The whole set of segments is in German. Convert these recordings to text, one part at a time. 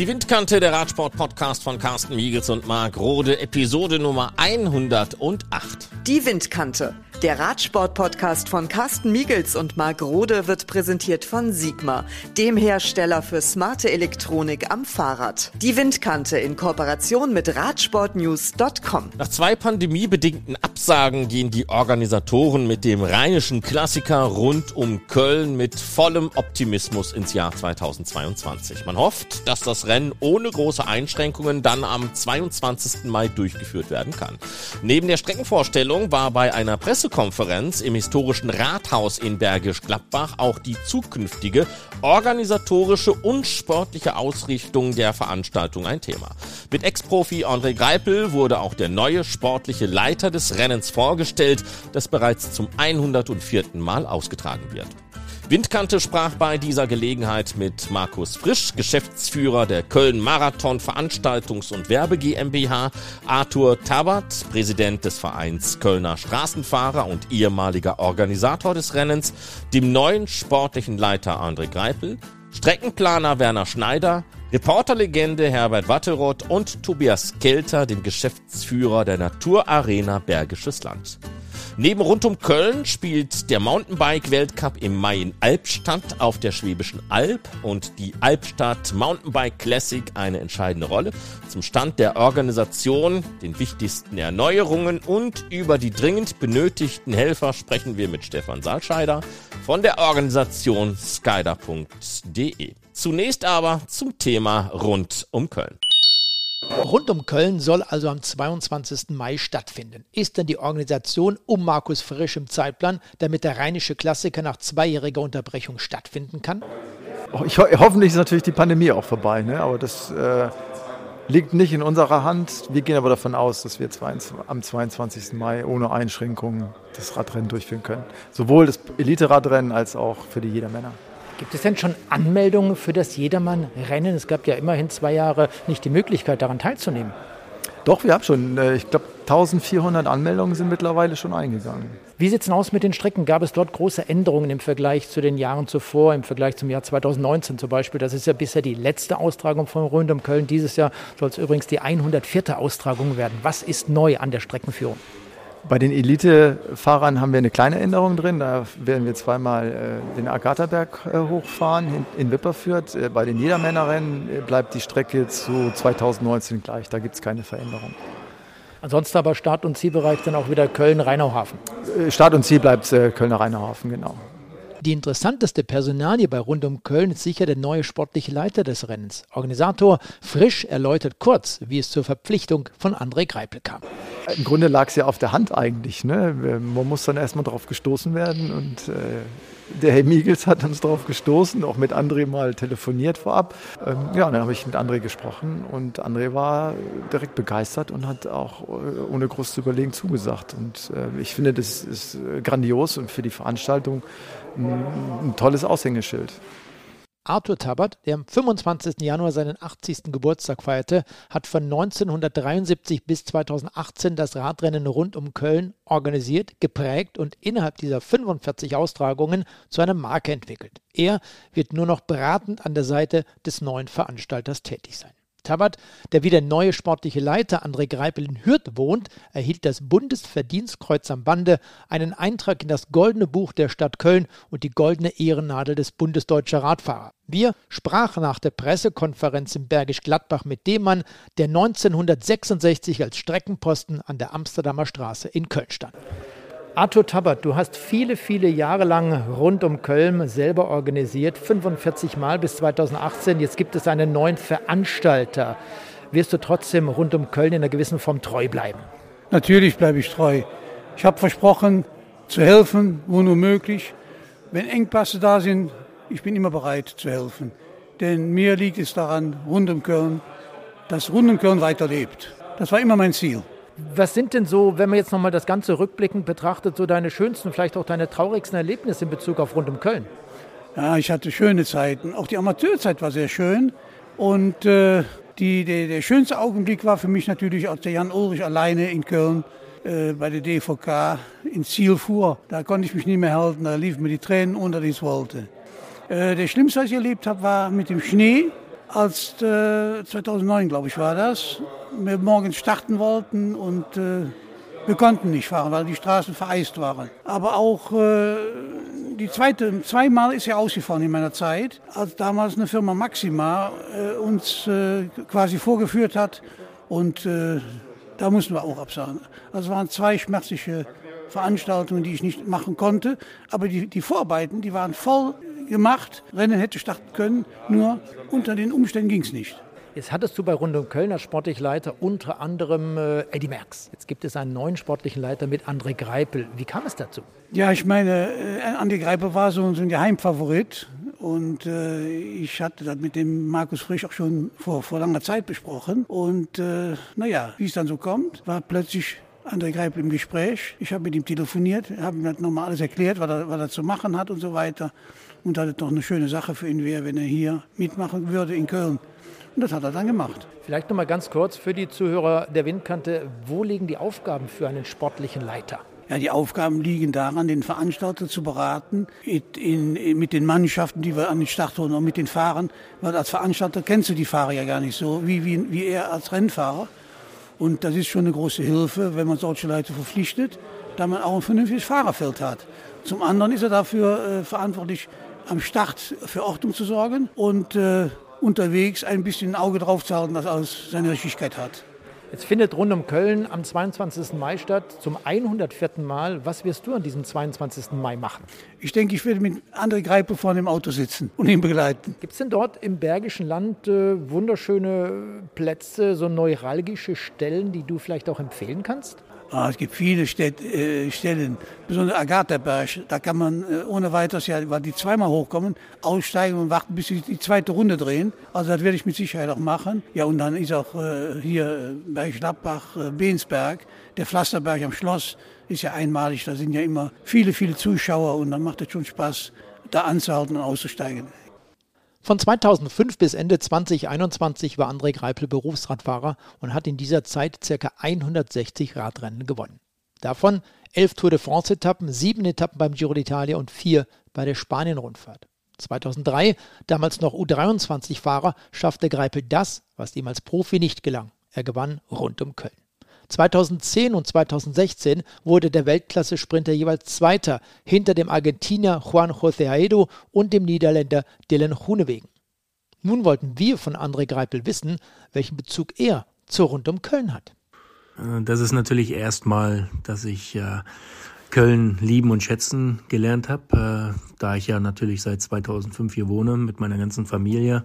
Die Windkante, der Radsport-Podcast von Carsten Miegels und Marc Rode, Episode Nummer 108. Die Windkante, der Radsport-Podcast von Carsten Miegels und Marc Rode wird präsentiert von Sigma, dem Hersteller für smarte Elektronik am Fahrrad. Die Windkante in Kooperation mit Radsportnews.com. Nach zwei pandemiebedingten Absagen gehen die Organisatoren mit dem rheinischen Klassiker rund um Köln mit vollem Optimismus ins Jahr 2022. Man hofft, dass das Rennen ohne große Einschränkungen dann am 22. Mai durchgeführt werden kann. Neben der Streckenvorstellung war bei einer Pressekonferenz im historischen Rathaus in Bergisch Gladbach auch die zukünftige organisatorische und sportliche Ausrichtung der Veranstaltung ein Thema. Mit Ex-Profi André Greipel wurde auch der neue sportliche Leiter des Rennens vorgestellt, das bereits zum 104. Mal ausgetragen wird. Windkante sprach bei dieser Gelegenheit mit Markus Frisch, Geschäftsführer der Köln Marathon Veranstaltungs- und Werbe GmbH, Arthur Tabat, Präsident des Vereins Kölner Straßenfahrer und ehemaliger Organisator des Rennens, dem neuen sportlichen Leiter André Greipel, Streckenplaner Werner Schneider, Reporterlegende Herbert Watteroth und Tobias Kelter, dem Geschäftsführer der Naturarena Bergisches Land. Neben rund um Köln spielt der Mountainbike-Weltcup im Mai in Albstadt auf der Schwäbischen Alb und die Albstadt Mountainbike Classic eine entscheidende Rolle. Zum Stand der Organisation, den wichtigsten Erneuerungen und über die dringend benötigten Helfer sprechen wir mit Stefan Salscheider von der Organisation skyder.de. Zunächst aber zum Thema rund um Köln. Rund um Köln soll also am 22. Mai stattfinden. Ist denn die Organisation um Markus Frisch im Zeitplan, damit der rheinische Klassiker nach zweijähriger Unterbrechung stattfinden kann? Ich ho hoffentlich ist natürlich die Pandemie auch vorbei, ne? aber das äh, liegt nicht in unserer Hand. Wir gehen aber davon aus, dass wir am 22. Mai ohne Einschränkungen das Radrennen durchführen können. Sowohl das Elite-Radrennen als auch für die Jedermänner. Gibt es denn schon Anmeldungen für das Jedermann-Rennen? Es gab ja immerhin zwei Jahre nicht die Möglichkeit, daran teilzunehmen. Doch, wir haben schon, äh, ich glaube, 1400 Anmeldungen sind mittlerweile schon eingegangen. Wie sieht es aus mit den Strecken? Gab es dort große Änderungen im Vergleich zu den Jahren zuvor, im Vergleich zum Jahr 2019 zum Beispiel? Das ist ja bisher die letzte Austragung von Rund um Köln. Dieses Jahr soll es übrigens die 104. Austragung werden. Was ist neu an der Streckenführung? Bei den Elite-Fahrern haben wir eine kleine Änderung drin. Da werden wir zweimal äh, den Agathaberg äh, hochfahren in, in Wipperfürth. Äh, bei den Niedermännerrennen äh, bleibt die Strecke zu 2019 gleich. Da gibt es keine Veränderung. Ansonsten aber Start- und Zielbereich dann auch wieder Köln-Rheinauhafen. Äh, Start und Ziel bleibt äh, Kölner-Rheinauhafen, genau. Die interessanteste Personalie bei Rund um Köln ist sicher der neue sportliche Leiter des Rennens. Organisator Frisch erläutert kurz, wie es zur Verpflichtung von André Greipel kam. Im Grunde lag es ja auf der Hand eigentlich. Ne? Man muss dann erstmal darauf gestoßen werden und äh, der Herr Miegels hat uns darauf gestoßen, auch mit André mal telefoniert vorab. Ähm, ja, dann habe ich mit André gesprochen und André war direkt begeistert und hat auch äh, ohne groß zu überlegen zugesagt. Und äh, ich finde, das ist grandios und für die Veranstaltung ein, ein tolles Aushängeschild. Arthur Tabat, der am 25. Januar seinen 80. Geburtstag feierte, hat von 1973 bis 2018 das Radrennen rund um Köln organisiert, geprägt und innerhalb dieser 45 Austragungen zu einer Marke entwickelt. Er wird nur noch beratend an der Seite des neuen Veranstalters tätig sein. Tabat, der wie der neue sportliche Leiter André Greipel in Hürth wohnt, erhielt das Bundesverdienstkreuz am Bande, einen Eintrag in das Goldene Buch der Stadt Köln und die Goldene Ehrennadel des Bundesdeutscher Radfahrer. Wir sprachen nach der Pressekonferenz in Bergisch Gladbach mit dem Mann, der 1966 als Streckenposten an der Amsterdamer Straße in Köln stand. Arthur Tabat, du hast viele, viele Jahre lang rund um Köln selber organisiert, 45 Mal bis 2018. Jetzt gibt es einen neuen Veranstalter. Wirst du trotzdem rund um Köln in einer gewissen Form treu bleiben? Natürlich bleibe ich treu. Ich habe versprochen, zu helfen, wo nur möglich. Wenn Engpässe da sind, ich bin immer bereit zu helfen. Denn mir liegt es daran, rund um Köln, dass rund um Köln weiterlebt. Das war immer mein Ziel. Was sind denn so, wenn man jetzt nochmal das Ganze rückblickend betrachtet, so deine schönsten, vielleicht auch deine traurigsten Erlebnisse in Bezug auf rund um Köln? Ja, ich hatte schöne Zeiten. Auch die Amateurzeit war sehr schön. Und äh, die, der, der, schönste Augenblick war für mich natürlich, als der Jan Ulrich alleine in Köln äh, bei der DVK ins Ziel fuhr. Da konnte ich mich nicht mehr halten, da liefen mir die Tränen unter, die ich wollte. Äh, der Schlimmste, was ich erlebt habe, war mit dem Schnee als äh, 2009, glaube ich, war das, wir morgens starten wollten und äh, wir konnten nicht fahren, weil die Straßen vereist waren. Aber auch äh, die zweite, zweimal ist ja ausgefahren in meiner Zeit, als damals eine Firma Maxima äh, uns äh, quasi vorgeführt hat und äh, da mussten wir auch absagen. Also waren zwei schmerzliche Veranstaltungen, die ich nicht machen konnte, aber die, die Vorarbeiten, die waren voll gemacht. Rennen hätte starten können, nur unter den Umständen ging es nicht. Jetzt hattest du bei Rund um Köln als sportlichen Leiter unter anderem äh, Eddie Merckx. Jetzt gibt es einen neuen sportlichen Leiter mit André Greipel. Wie kam es dazu? Ja, ich meine, äh, André Greipel war so, so ein Geheimfavorit. Und äh, ich hatte das mit dem Markus Frisch auch schon vor, vor langer Zeit besprochen. Und äh, naja, wie es dann so kommt, war plötzlich André Greipel im Gespräch. Ich habe mit ihm telefoniert, habe ihm das nochmal alles erklärt, was er, was er zu machen hat und so weiter. Und dass es doch eine schöne Sache für ihn wäre, wenn er hier mitmachen würde in Köln. Und das hat er dann gemacht. Vielleicht noch mal ganz kurz für die Zuhörer der Windkante. Wo liegen die Aufgaben für einen sportlichen Leiter? Ja, die Aufgaben liegen daran, den Veranstalter zu beraten, in, in, mit den Mannschaften, die wir an den Start holen, und mit den Fahrern. Weil als Veranstalter kennst du die Fahrer ja gar nicht so, wie, wie, wie er als Rennfahrer. Und das ist schon eine große Hilfe, wenn man solche Leute verpflichtet, da man auch ein vernünftiges Fahrerfeld hat. Zum anderen ist er dafür äh, verantwortlich, am Start für Ordnung zu sorgen und äh, unterwegs ein bisschen ein Auge drauf zu halten, dass alles seine Richtigkeit hat. Jetzt findet rund um Köln am 22. Mai statt, zum 104. Mal. Was wirst du an diesem 22. Mai machen? Ich denke, ich werde mit André Greipel vorne im Auto sitzen und ihn begleiten. Gibt es denn dort im Bergischen Land äh, wunderschöne Plätze, so neuralgische Stellen, die du vielleicht auch empfehlen kannst? Ah, es gibt viele Städt, äh, Stellen, besonders Agatha-Berg. Da kann man äh, ohne weiteres, ja, weil die zweimal hochkommen, aussteigen und warten, bis sie die zweite Runde drehen. Also das werde ich mit Sicherheit auch machen. Ja, und dann ist auch äh, hier äh, bei Schlappbach, äh, Beensberg, der Pflasterberg am Schloss, ist ja einmalig. Da sind ja immer viele, viele Zuschauer und dann macht es schon Spaß, da anzuhalten und auszusteigen. Von 2005 bis Ende 2021 war André Greipel Berufsradfahrer und hat in dieser Zeit ca. 160 Radrennen gewonnen. Davon 11 Tour de France-Etappen, 7 Etappen beim Giro d'Italia und 4 bei der Spanien-Rundfahrt. 2003, damals noch U23-Fahrer, schaffte Greipel das, was ihm als Profi nicht gelang. Er gewann rund um Köln. 2010 und 2016 wurde der Weltklasse-Sprinter jeweils Zweiter hinter dem Argentinier Juan José Aedo und dem Niederländer Dylan Groenewegen. Nun wollten wir von André Greipel wissen, welchen Bezug er zur Rund um Köln hat. Äh, das ist natürlich erstmal, dass ich äh, Köln lieben und schätzen gelernt habe, äh, da ich ja natürlich seit 2005 hier wohne mit meiner ganzen Familie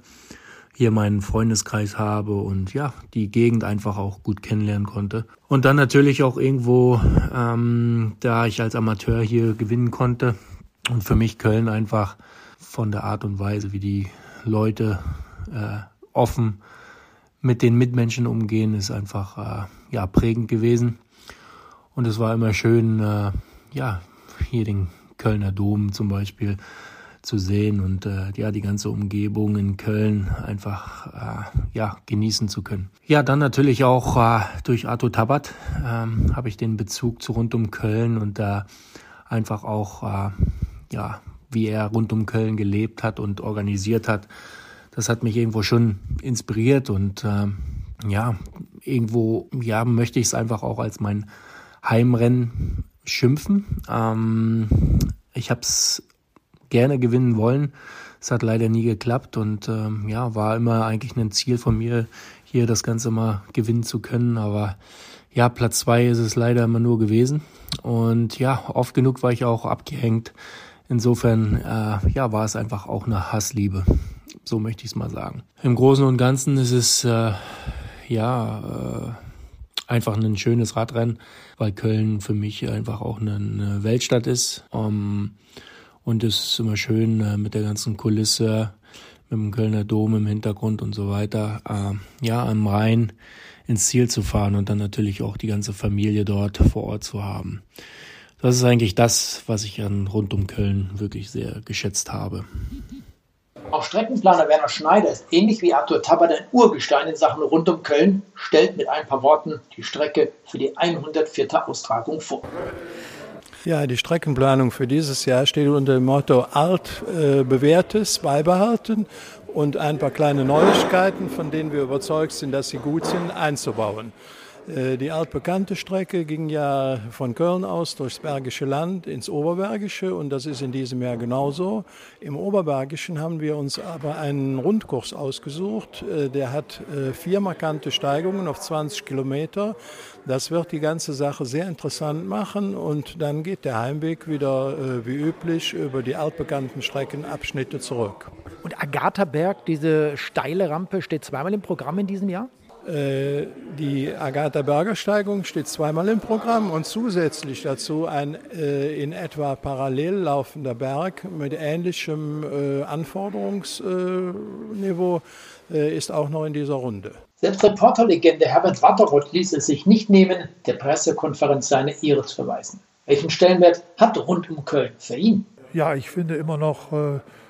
hier meinen Freundeskreis habe und ja, die Gegend einfach auch gut kennenlernen konnte. Und dann natürlich auch irgendwo, ähm, da ich als Amateur hier gewinnen konnte und für mich Köln einfach von der Art und Weise, wie die Leute äh, offen mit den Mitmenschen umgehen, ist einfach äh, ja prägend gewesen. Und es war immer schön, äh, ja, hier den Kölner Dom zum Beispiel zu sehen und äh, ja die ganze Umgebung in Köln einfach äh, ja genießen zu können. Ja, dann natürlich auch äh, durch Arthur Tabat ähm, habe ich den Bezug zu rund um Köln und da äh, einfach auch äh, ja wie er rund um Köln gelebt hat und organisiert hat. Das hat mich irgendwo schon inspiriert und äh, ja irgendwo ja möchte ich es einfach auch als mein Heimrennen schimpfen. Ähm, ich habe es gerne gewinnen wollen. Es hat leider nie geklappt und ähm, ja, war immer eigentlich ein Ziel von mir, hier das Ganze mal gewinnen zu können. Aber ja, Platz zwei ist es leider immer nur gewesen. Und ja, oft genug war ich auch abgehängt. Insofern äh, ja, war es einfach auch eine Hassliebe. So möchte ich es mal sagen. Im Großen und Ganzen ist es äh, ja äh, einfach ein schönes Radrennen, weil Köln für mich einfach auch eine Weltstadt ist. Um, und es ist immer schön äh, mit der ganzen Kulisse, mit dem Kölner Dom im Hintergrund und so weiter, äh, ja, am Rhein ins Ziel zu fahren und dann natürlich auch die ganze Familie dort vor Ort zu haben. Das ist eigentlich das, was ich an rund um Köln wirklich sehr geschätzt habe. Auch Streckenplaner Werner Schneider ist ähnlich wie Arthur Tabat ein Urgestein in Sachen rund um Köln, stellt mit ein paar Worten die Strecke für die 104. Austragung vor. Ja, die Streckenplanung für dieses Jahr steht unter dem Motto alt äh, bewährtes beibehalten und ein paar kleine Neuigkeiten, von denen wir überzeugt sind, dass sie gut sind, einzubauen. Äh, die altbekannte Strecke ging ja von Köln aus durchs Bergische Land ins Oberbergische und das ist in diesem Jahr genauso. Im Oberbergischen haben wir uns aber einen Rundkurs ausgesucht. Äh, der hat äh, vier markante Steigungen auf 20 Kilometer. Das wird die ganze Sache sehr interessant machen und dann geht der Heimweg wieder wie üblich über die altbekannten Streckenabschnitte zurück. Und Agatha-Berg, diese steile Rampe, steht zweimal im Programm in diesem Jahr? Äh, die Agatha-Berger-Steigung steht zweimal im Programm und zusätzlich dazu ein äh, in etwa parallel laufender Berg mit ähnlichem äh, Anforderungsniveau ist auch noch in dieser Runde. Selbst Reporterlegende Herbert Watteroth ließ es sich nicht nehmen, der Pressekonferenz seine Ehre zu verweisen. Welchen Stellenwert hat rund um Köln für ihn? Ja, ich finde immer noch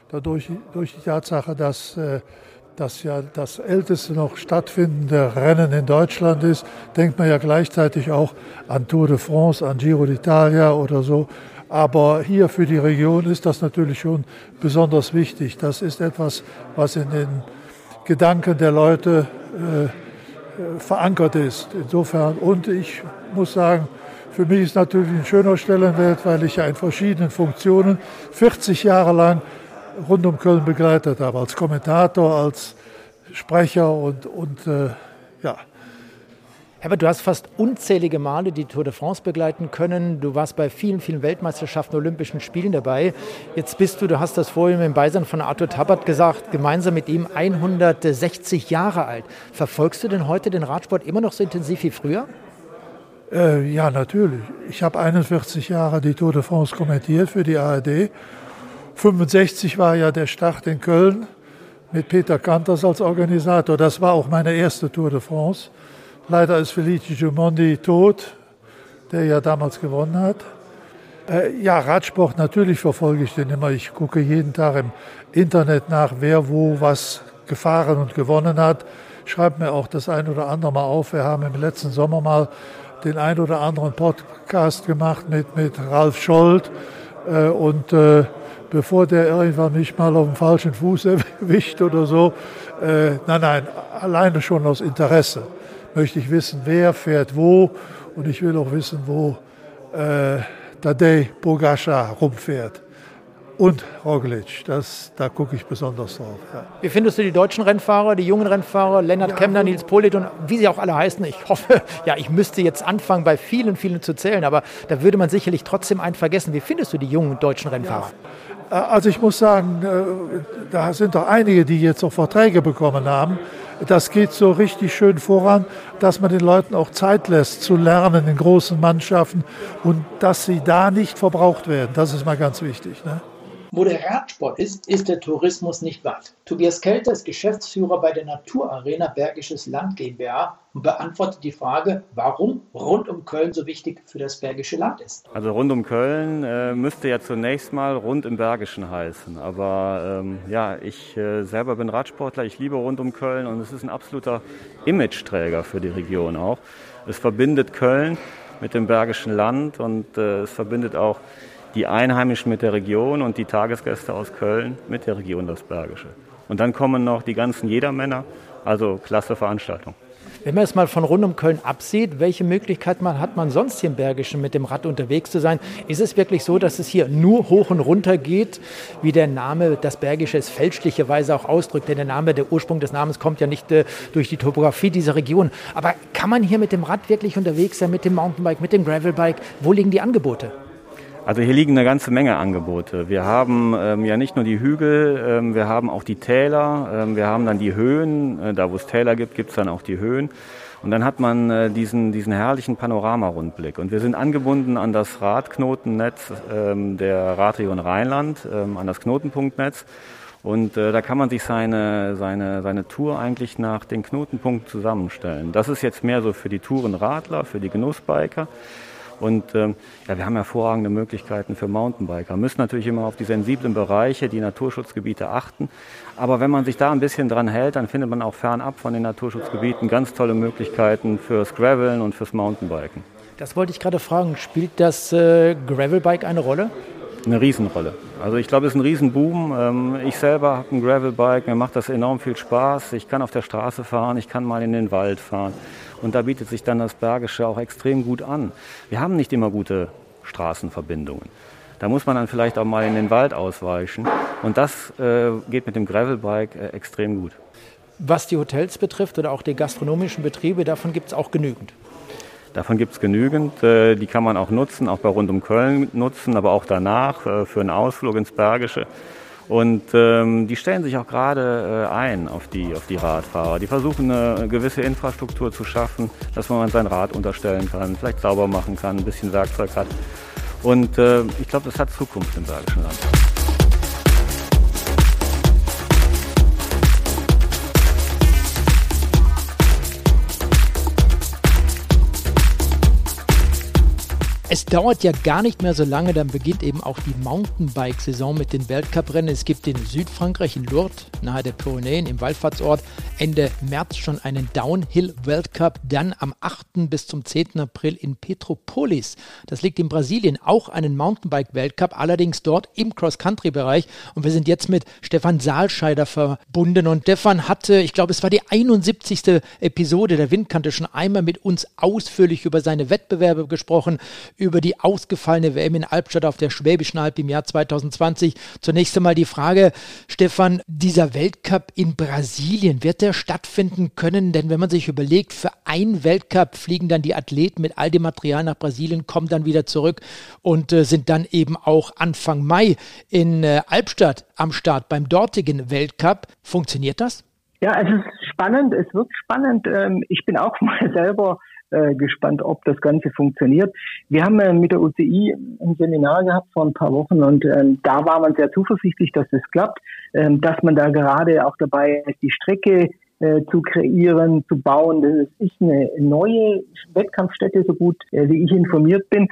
dadurch durch die Tatsache, dass das ja das älteste noch stattfindende Rennen in Deutschland ist, denkt man ja gleichzeitig auch an Tour de France, an Giro d'Italia oder so. Aber hier für die Region ist das natürlich schon besonders wichtig. Das ist etwas, was in den Gedanken der Leute äh, äh verankert ist. Insofern, und ich muss sagen, für mich ist natürlich ein schöner Stellenwert, weil ich ja in verschiedenen Funktionen 40 Jahre lang rund um Köln begleitet habe, als Kommentator, als Sprecher und, und äh, ja. Herbert, du hast fast unzählige Male die Tour de France begleiten können. Du warst bei vielen, vielen Weltmeisterschaften, Olympischen Spielen dabei. Jetzt bist du, du hast das vorhin im Beisein von Arthur Tabat gesagt, gemeinsam mit ihm 160 Jahre alt. Verfolgst du denn heute den Radsport immer noch so intensiv wie früher? Äh, ja, natürlich. Ich habe 41 Jahre die Tour de France kommentiert für die ARD 65 war ja der Start in Köln mit Peter Kanters als Organisator. Das war auch meine erste Tour de France. Leider ist Felice Gimondi tot, der ja damals gewonnen hat. Äh, ja, Radsport, natürlich verfolge ich den immer. Ich gucke jeden Tag im Internet nach, wer wo was gefahren und gewonnen hat. Schreibe mir auch das ein oder andere Mal auf. Wir haben im letzten Sommer mal den ein oder anderen Podcast gemacht mit, mit Ralf Scholz. Äh, und äh, bevor der irgendwann mich mal auf dem falschen Fuß erwischt oder so. Äh, nein, nein, alleine schon aus Interesse möchte ich wissen, wer fährt wo und ich will auch wissen, wo äh, Tadej Bogascha rumfährt. Und Roglic, das, da gucke ich besonders drauf. Ja. Wie findest du die deutschen Rennfahrer, die jungen Rennfahrer, Lennart ja, Kemner, Nils Polit und wie sie auch alle heißen? Ich hoffe, ja, ich müsste jetzt anfangen, bei vielen, vielen zu zählen, aber da würde man sicherlich trotzdem einen vergessen. Wie findest du die jungen deutschen Rennfahrer? Ja. Äh, also ich muss sagen, äh, da sind doch einige, die jetzt auch Verträge bekommen haben. Das geht so richtig schön voran, dass man den Leuten auch Zeit lässt zu lernen in großen Mannschaften und dass sie da nicht verbraucht werden. Das ist mal ganz wichtig. Ne? Wo der Radsport ist, ist der Tourismus nicht weit. Tobias Kelter ist Geschäftsführer bei der Naturarena Bergisches Land GmbH und beantwortet die Frage, warum rund um Köln so wichtig für das Bergische Land ist. Also rund um Köln äh, müsste ja zunächst mal rund im Bergischen heißen. Aber ähm, ja, ich äh, selber bin Radsportler, ich liebe rund um Köln und es ist ein absoluter Imageträger für die Region auch. Es verbindet Köln mit dem Bergischen Land und äh, es verbindet auch die Einheimischen mit der Region und die Tagesgäste aus Köln mit der Region das Bergische. Und dann kommen noch die ganzen Jedermänner, also klasse Veranstaltung. Wenn man es mal von rund um Köln absieht, welche Möglichkeit man, hat man sonst hier im Bergischen mit dem Rad unterwegs zu sein? Ist es wirklich so, dass es hier nur hoch und runter geht, wie der Name das Bergische es fälschlicherweise auch ausdrückt? Denn der Name, der Ursprung des Namens kommt ja nicht äh, durch die Topografie dieser Region. Aber kann man hier mit dem Rad wirklich unterwegs sein, mit dem Mountainbike, mit dem Gravelbike? Wo liegen die Angebote? Also hier liegen eine ganze Menge Angebote. Wir haben ähm, ja nicht nur die Hügel, ähm, wir haben auch die Täler, ähm, wir haben dann die Höhen. Äh, da wo es Täler gibt, gibt es dann auch die Höhen. Und dann hat man äh, diesen, diesen herrlichen Panoramarundblick. Und wir sind angebunden an das Radknotennetz ähm, der Radregion Rheinland, ähm, an das Knotenpunktnetz. Und äh, da kann man sich seine, seine, seine Tour eigentlich nach den Knotenpunkten zusammenstellen. Das ist jetzt mehr so für die Tourenradler, für die Genussbiker. Und ähm, ja, wir haben hervorragende Möglichkeiten für Mountainbiker. Müssen natürlich immer auf die sensiblen Bereiche, die Naturschutzgebiete achten. Aber wenn man sich da ein bisschen dran hält, dann findet man auch fernab von den Naturschutzgebieten ganz tolle Möglichkeiten fürs Graveln und fürs Mountainbiken. Das wollte ich gerade fragen. Spielt das äh, Gravelbike eine Rolle? Eine Riesenrolle. Also ich glaube, es ist ein Riesenboom. Ähm, ich selber habe ein Gravelbike, mir macht das enorm viel Spaß. Ich kann auf der Straße fahren, ich kann mal in den Wald fahren. Und da bietet sich dann das Bergische auch extrem gut an. Wir haben nicht immer gute Straßenverbindungen. Da muss man dann vielleicht auch mal in den Wald ausweichen. Und das äh, geht mit dem Gravelbike äh, extrem gut. Was die Hotels betrifft oder auch die gastronomischen Betriebe, davon gibt es auch genügend. Davon gibt es genügend. Äh, die kann man auch nutzen, auch bei rund um Köln nutzen, aber auch danach äh, für einen Ausflug ins Bergische. Und ähm, die stellen sich auch gerade äh, ein auf die, auf die Radfahrer. Die versuchen eine gewisse Infrastruktur zu schaffen, dass man sein Rad unterstellen kann, vielleicht sauber machen kann, ein bisschen Werkzeug hat. Und äh, ich glaube, das hat Zukunft im Bergischen Land. Es dauert ja gar nicht mehr so lange, dann beginnt eben auch die Mountainbike-Saison mit den Weltcuprennen. Es gibt in Südfrankreich, in Lourdes, nahe der Pyrenäen, im Wallfahrtsort, Ende März schon einen Downhill-Weltcup. Dann am 8. bis zum 10. April in Petropolis. Das liegt in Brasilien. Auch einen Mountainbike-Weltcup, allerdings dort im Cross-Country-Bereich. Und wir sind jetzt mit Stefan Saalscheider verbunden. Und Stefan hatte, ich glaube, es war die 71. Episode der Windkante, schon einmal mit uns ausführlich über seine Wettbewerbe gesprochen über die ausgefallene WM in Albstadt auf der Schwäbischen Alb im Jahr 2020. Zunächst einmal die Frage, Stefan, dieser Weltcup in Brasilien, wird der stattfinden können? Denn wenn man sich überlegt, für einen Weltcup fliegen dann die Athleten mit all dem Material nach Brasilien, kommen dann wieder zurück und äh, sind dann eben auch Anfang Mai in äh, Albstadt am Start beim dortigen Weltcup. Funktioniert das? Ja, es ist spannend, es wird spannend. Ähm, ich bin auch mal selber äh, gespannt, ob das Ganze funktioniert. Wir haben äh, mit der UCI ein Seminar gehabt vor ein paar Wochen und ähm, da war man sehr zuversichtlich, dass das klappt, ähm, dass man da gerade auch dabei ist, die Strecke äh, zu kreieren, zu bauen. Das ist eine neue Wettkampfstätte, so gut äh, wie ich informiert bin.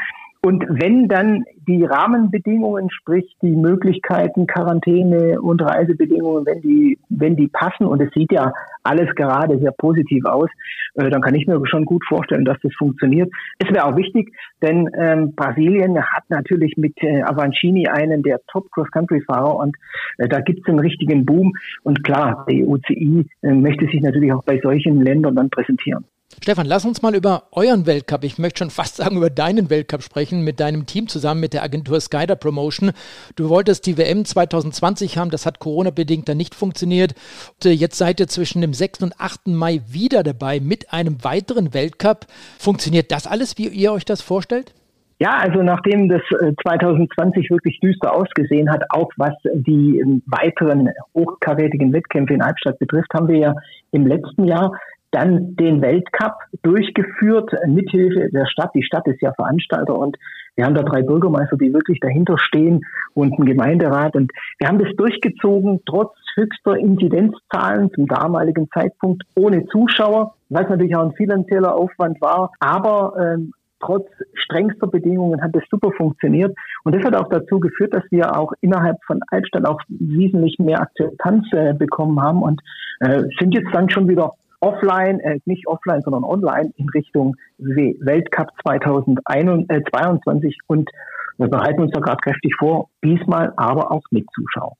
Und wenn dann die Rahmenbedingungen, sprich die Möglichkeiten, Quarantäne und Reisebedingungen, wenn die, wenn die passen, und es sieht ja alles gerade sehr positiv aus, äh, dann kann ich mir schon gut vorstellen, dass das funktioniert. Es wäre auch wichtig, denn ähm, Brasilien hat natürlich mit äh, Avancini einen der Top-Cross-Country-Fahrer und äh, da gibt es einen richtigen Boom. Und klar, die UCI äh, möchte sich natürlich auch bei solchen Ländern dann präsentieren. Stefan, lass uns mal über euren Weltcup, ich möchte schon fast sagen über deinen Weltcup sprechen, mit deinem Team zusammen, mit der Agentur Skyder Promotion. Du wolltest die WM 2020 haben, das hat Corona-bedingt dann nicht funktioniert. Und äh, jetzt seid ihr zwischen dem 6. und 8. Mai wieder dabei mit einem weiteren Weltcup. Funktioniert das alles, wie ihr euch das vorstellt? Ja, also nachdem das 2020 äh, wirklich düster ausgesehen hat, auch was die ähm, weiteren hochkarätigen Wettkämpfe in Albstadt betrifft, haben wir ja im letzten Jahr dann den Weltcup durchgeführt, mithilfe der Stadt. Die Stadt ist ja Veranstalter und wir haben da drei Bürgermeister, die wirklich dahinter stehen und einen Gemeinderat. Und wir haben das durchgezogen, trotz höchster Inzidenzzahlen zum damaligen Zeitpunkt, ohne Zuschauer, was natürlich auch ein finanzieller Aufwand war. Aber ähm, trotz strengster Bedingungen hat das super funktioniert. Und das hat auch dazu geführt, dass wir auch innerhalb von Altstadt auch wesentlich mehr Akzeptanz äh, bekommen haben und äh, sind jetzt dann schon wieder offline, äh, nicht offline, sondern online in Richtung Weltcup 2022 und wir bereiten uns da gerade kräftig vor, diesmal aber auch mit Zuschauern.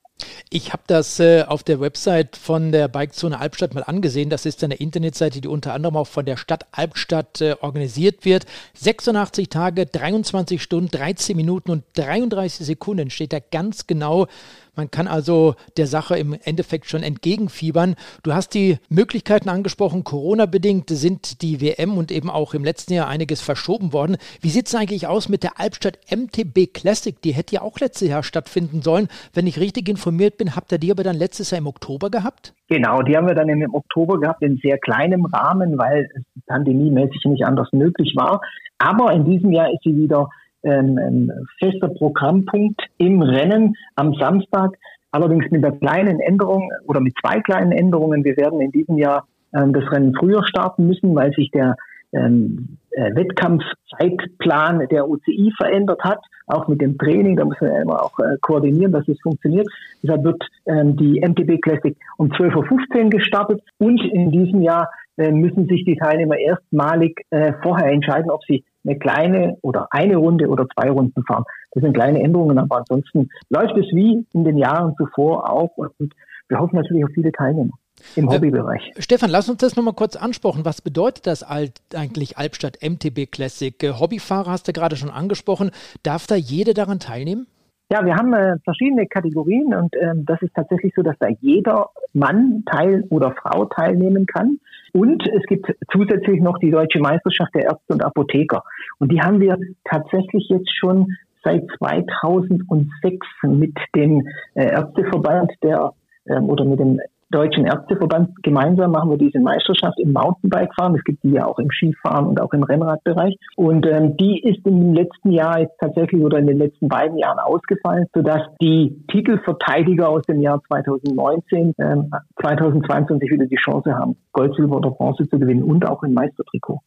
Ich habe das äh, auf der Website von der Bikezone Albstadt mal angesehen. Das ist eine Internetseite, die unter anderem auch von der Stadt Albstadt äh, organisiert wird. 86 Tage, 23 Stunden, 13 Minuten und 33 Sekunden steht da ganz genau, man kann also der Sache im Endeffekt schon entgegenfiebern. Du hast die Möglichkeiten angesprochen. Corona-bedingt sind die WM und eben auch im letzten Jahr einiges verschoben worden. Wie sieht es eigentlich aus mit der Albstadt MTB Classic? Die hätte ja auch letztes Jahr stattfinden sollen. Wenn ich richtig informiert bin, habt ihr die aber dann letztes Jahr im Oktober gehabt? Genau, die haben wir dann im Oktober gehabt, in sehr kleinem Rahmen, weil es pandemiemäßig nicht anders möglich war. Aber in diesem Jahr ist sie wieder ein, ein fester Programmpunkt im Rennen am Samstag. Allerdings mit einer kleinen Änderung oder mit zwei kleinen Änderungen. Wir werden in diesem Jahr ähm, das Rennen früher starten müssen, weil sich der ähm, äh, Wettkampfzeitplan der UCI verändert hat, auch mit dem Training. Da müssen wir immer auch äh, koordinieren, dass es funktioniert. Deshalb wird ähm, die MTB Classic um 12.15 Uhr gestartet und in diesem Jahr äh, müssen sich die Teilnehmer erstmalig äh, vorher entscheiden, ob sie eine kleine oder eine Runde oder zwei Runden fahren. Das sind kleine Änderungen, aber ansonsten läuft es wie in den Jahren zuvor auch und wir hoffen natürlich auf viele Teilnehmer im äh, Hobbybereich. Äh, Stefan, lass uns das nochmal kurz ansprechen. Was bedeutet das eigentlich Albstadt MTB Classic? Äh, Hobbyfahrer hast du gerade schon angesprochen. Darf da jeder daran teilnehmen? Ja, wir haben äh, verschiedene Kategorien und ähm, das ist tatsächlich so, dass da jeder Mann teil oder Frau teilnehmen kann. Und es gibt zusätzlich noch die Deutsche Meisterschaft der Ärzte und Apotheker. Und die haben wir tatsächlich jetzt schon seit 2006 mit dem äh, Ärzteverband der ähm, oder mit dem Deutschen Ärzteverband gemeinsam machen wir diese Meisterschaft im Mountainbike-Fahren. Es gibt die ja auch im Skifahren und auch im Rennradbereich. Und ähm, die ist im letzten Jahr jetzt tatsächlich oder in den letzten beiden Jahren ausgefallen, sodass die Titelverteidiger aus dem Jahr 2019, ähm, 2022 wieder die Chance haben, Gold, Silber oder Bronze zu gewinnen und auch im Meistertrikot.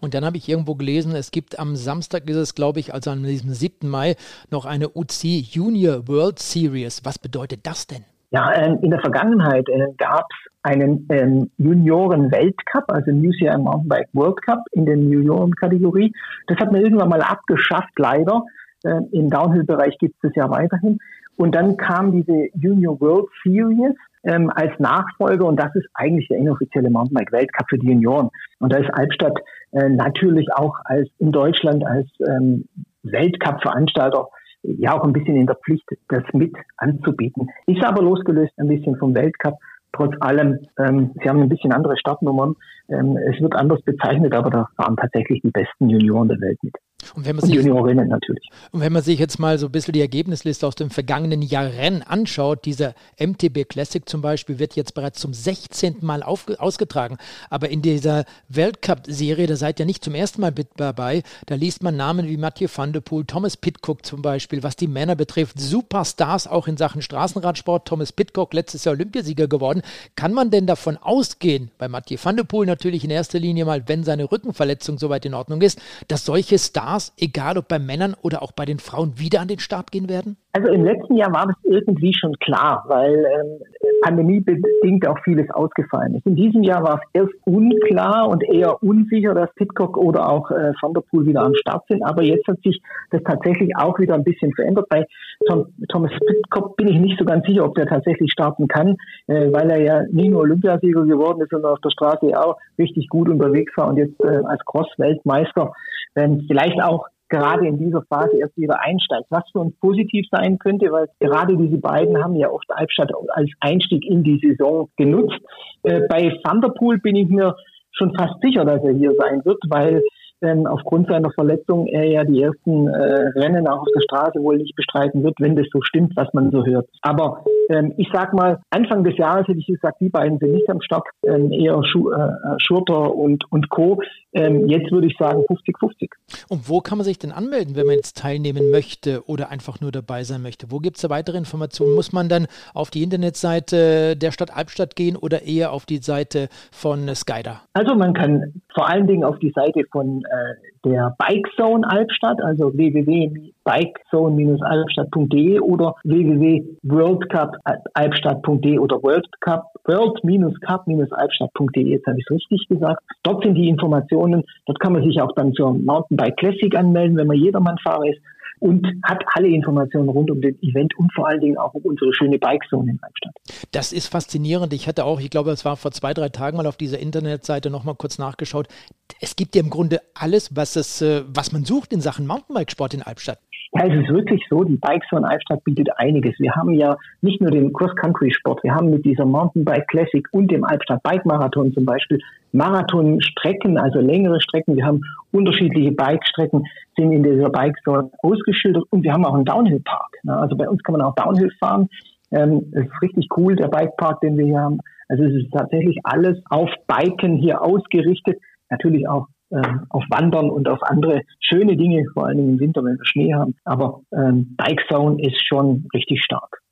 Und dann habe ich irgendwo gelesen, es gibt am Samstag ist es, glaube ich, also an diesem 7. Mai, noch eine UC Junior World Series. Was bedeutet das denn? Ja, ähm, in der Vergangenheit äh, gab es einen ähm, Junioren-Weltcup, also New Zealand Mountainbike World Cup in der Junioren-Kategorie. Das hat man irgendwann mal abgeschafft, leider. Äh, Im Downhill-Bereich gibt es ja weiterhin. Und dann kam diese Junior World Series ähm, als Nachfolger und das ist eigentlich der inoffizielle Mountainbike-Weltcup für die Junioren. Und da ist Albstadt äh, natürlich auch als in Deutschland als ähm, Weltcup-Veranstalter ja auch ein bisschen in der Pflicht, das mit anzubieten. Ist aber losgelöst ein bisschen vom Weltcup. Trotz allem, ähm, sie haben ein bisschen andere Startnummern. Ähm, es wird anders bezeichnet, aber da fahren tatsächlich die besten Junioren der Welt mit. Und wenn man sich, Juniorinnen natürlich. Und wenn man sich jetzt mal so ein bisschen die Ergebnisliste aus dem vergangenen Jahren anschaut, dieser MTB Classic zum Beispiel wird jetzt bereits zum 16. Mal auf, ausgetragen. Aber in dieser Weltcup-Serie, da seid ihr nicht zum ersten Mal mit dabei, da liest man Namen wie Mathieu van der Poel, Thomas Pitcock zum Beispiel, was die Männer betrifft, Superstars auch in Sachen Straßenradsport. Thomas Pitcock, letztes Jahr Olympiasieger geworden. Kann man denn davon ausgehen, bei Mathieu van der Poel natürlich in erster Linie mal, wenn seine Rückenverletzung soweit in Ordnung ist, dass solche Stars Stars, egal ob bei Männern oder auch bei den Frauen, wieder an den Start gehen werden? Also im letzten Jahr war das irgendwie schon klar, weil ähm, pandemiebedingt auch vieles ausgefallen ist. In diesem Jahr war es erst unklar und eher unsicher, dass Pitcock oder auch äh, Van wieder am Start sind. Aber jetzt hat sich das tatsächlich auch wieder ein bisschen verändert. Bei Tom, Thomas Pitcock bin ich nicht so ganz sicher, ob der tatsächlich starten kann, äh, weil er ja nicht nur Olympiasieger geworden ist, sondern auf der Straße auch richtig gut unterwegs war und jetzt äh, als Cross-Weltmeister ähm, vielleicht auch gerade in dieser Phase erst wieder einsteigt, was für uns positiv sein könnte, weil gerade diese beiden haben ja oft Albstadt als Einstieg in die Saison genutzt. Äh, bei Thunderpool bin ich mir schon fast sicher, dass er hier sein wird, weil ähm, aufgrund seiner Verletzung er ja die ersten äh, Rennen auch auf der Straße wohl nicht bestreiten wird, wenn das so stimmt, was man so hört. Aber ähm, ich sag mal, Anfang des Jahres hätte ich gesagt, die beiden sind nicht am Start, ähm, eher Schu äh, Schurter und, und Co. Ähm, jetzt würde ich sagen 50-50. Und wo kann man sich denn anmelden, wenn man jetzt teilnehmen möchte oder einfach nur dabei sein möchte? Wo gibt es da weitere Informationen? Muss man dann auf die Internetseite der Stadt Albstadt gehen oder eher auf die Seite von Skyda? Also man kann vor allen Dingen auf die Seite von äh, der Bike Zone Albstadt, also www.bikezone-albstadt.de oder www.worldcup-albstadt.de oder worldcup world-cup-albstadt.de, jetzt habe ich es richtig gesagt. Dort sind die Informationen, dort kann man sich auch dann zur Mountainbike Classic anmelden, wenn man Jedermannfahrer ist und hat alle Informationen rund um den Event und vor allen Dingen auch um unsere schöne Bikezone in Albstadt. Das ist faszinierend. Ich hatte auch, ich glaube, es war vor zwei, drei Tagen mal auf dieser Internetseite nochmal kurz nachgeschaut. Es gibt ja im Grunde alles, was, es, äh, was man sucht in Sachen Mountainbikesport in Albstadt. Ja, es ist wirklich so, die Bikezone Albstadt bietet einiges. Wir haben ja nicht nur den Cross-Country-Sport, wir haben mit dieser Mountainbike Classic und dem Albstadt Bike Marathon zum Beispiel Marathonstrecken, also längere Strecken. Wir haben unterschiedliche Bike-Strecken, sind in dieser Bikezone ausgeschildert und wir haben auch einen Downhill-Park. Also bei uns kann man auch Downhill fahren. Ähm, es ist richtig cool, der Bikepark, den wir hier haben. Also es ist tatsächlich alles auf Biken hier ausgerichtet. Natürlich auch äh, auf Wandern und auf andere schöne Dinge, vor allem im Winter, wenn wir Schnee haben. Aber ähm, Bike Zone ist schon richtig stark.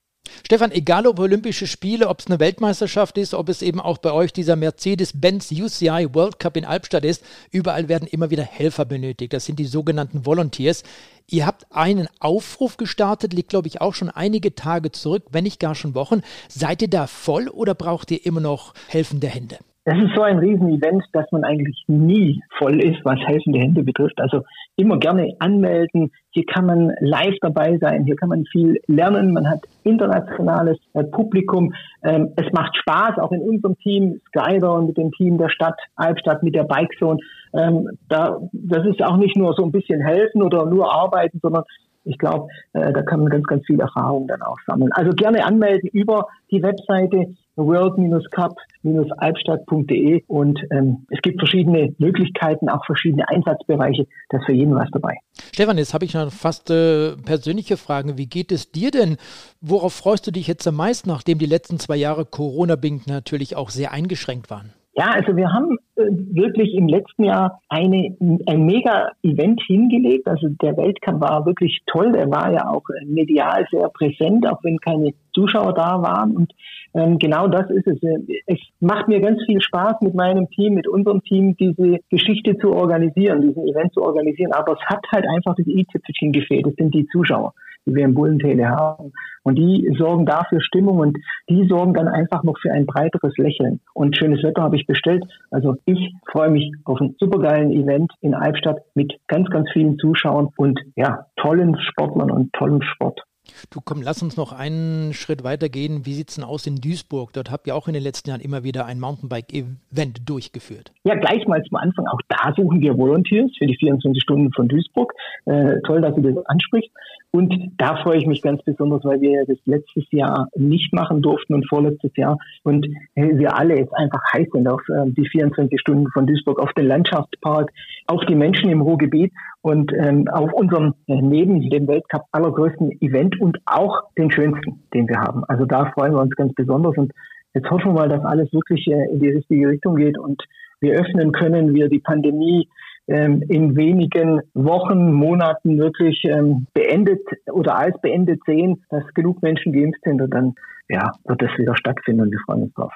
Stefan, egal ob Olympische Spiele, ob es eine Weltmeisterschaft ist, ob es eben auch bei euch dieser Mercedes-Benz UCI World Cup in Albstadt ist, überall werden immer wieder Helfer benötigt. Das sind die sogenannten Volunteers. Ihr habt einen Aufruf gestartet, liegt glaube ich auch schon einige Tage zurück, wenn nicht gar schon Wochen. Seid ihr da voll oder braucht ihr immer noch helfende Hände? Das ist so ein Riesenevent, dass man eigentlich nie voll ist, was helfende Hände betrifft. Also immer gerne anmelden. Hier kann man live dabei sein. Hier kann man viel lernen. Man hat internationales äh, Publikum. Ähm, es macht Spaß, auch in unserem Team, Skyder und mit dem Team der Stadt, Albstadt, mit der Bikezone. Ähm, da, das ist auch nicht nur so ein bisschen helfen oder nur arbeiten, sondern ich glaube, äh, da kann man ganz, ganz viel Erfahrung dann auch sammeln. Also gerne anmelden über die Webseite world-cup-albstadt.de und ähm, es gibt verschiedene Möglichkeiten, auch verschiedene Einsatzbereiche. Da ist für jeden was dabei. Stefan, jetzt habe ich noch fast äh, persönliche Fragen. Wie geht es dir denn? Worauf freust du dich jetzt am meisten, nachdem die letzten zwei Jahre Corona-bedingt natürlich auch sehr eingeschränkt waren? Ja, also wir haben äh, wirklich im letzten Jahr eine, ein Mega-Event hingelegt. Also der Weltcup war wirklich toll. Er war ja auch äh, medial sehr präsent, auch wenn keine Zuschauer da waren. Und ähm, genau das ist es. Es macht mir ganz viel Spaß mit meinem Team, mit unserem Team, diese Geschichte zu organisieren, diesen Event zu organisieren. Aber es hat halt einfach das i-Tüpfelchen gefehlt. Das sind die Zuschauer die wir im Bullentele haben. Und die sorgen dafür Stimmung und die sorgen dann einfach noch für ein breiteres Lächeln. Und schönes Wetter habe ich bestellt. Also ich freue mich auf einen supergeilen Event in Albstadt mit ganz, ganz vielen Zuschauern und ja, tollen Sportlern und tollem Sport. Du komm, lass uns noch einen Schritt weiter gehen. Wie sieht es denn aus in Duisburg? Dort habt ihr auch in den letzten Jahren immer wieder ein Mountainbike-Event durchgeführt. Ja, gleich mal zum Anfang. Auch da suchen wir Volunteers für die 24 Stunden von Duisburg. Äh, toll, dass du das ansprichst. Und da freue ich mich ganz besonders, weil wir das letztes Jahr nicht machen durften und vorletztes Jahr. Und wir alle jetzt einfach heiß sind auf äh, die 24 Stunden von Duisburg, auf den Landschaftspark, auf die Menschen im Ruhrgebiet und ähm, auf unserem äh, neben dem Weltcup allergrößten Event und auch den schönsten, den wir haben. Also da freuen wir uns ganz besonders und jetzt hoffen wir mal, dass alles wirklich äh, in die richtige Richtung geht und wir öffnen können, wir die Pandemie ähm, in wenigen Wochen, Monaten wirklich ähm, beendet oder als beendet sehen, dass genug Menschen geimpft sind und dann ja, wird das wieder stattfinden und wir freuen uns drauf.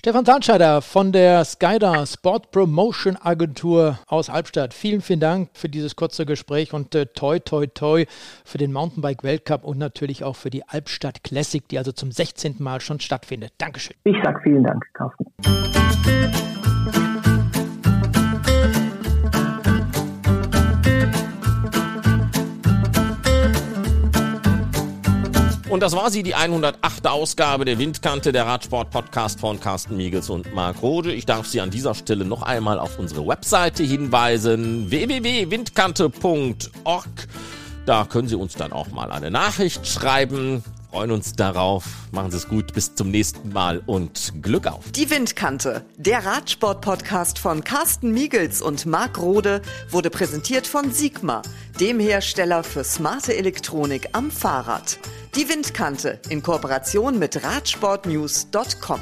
Stefan Zahnscheider von der Skydar Sport Promotion Agentur aus Albstadt. Vielen, vielen Dank für dieses kurze Gespräch und äh, toi, toi, toi für den Mountainbike Weltcup und natürlich auch für die Albstadt Classic, die also zum 16. Mal schon stattfindet. Dankeschön. Ich sage vielen Dank, Carsten. Und das war sie, die 108. Ausgabe der Windkante, der Radsport-Podcast von Carsten Miegels und Marc Rode. Ich darf Sie an dieser Stelle noch einmal auf unsere Webseite hinweisen, www.windkante.org. Da können Sie uns dann auch mal eine Nachricht schreiben. Freuen uns darauf. Machen Sie es gut. Bis zum nächsten Mal und Glück auf. Die Windkante, der Radsport-Podcast von Carsten Miegels und Marc Rode, wurde präsentiert von Sigma, dem Hersteller für smarte Elektronik am Fahrrad. Die Windkante in Kooperation mit Radsportnews.com.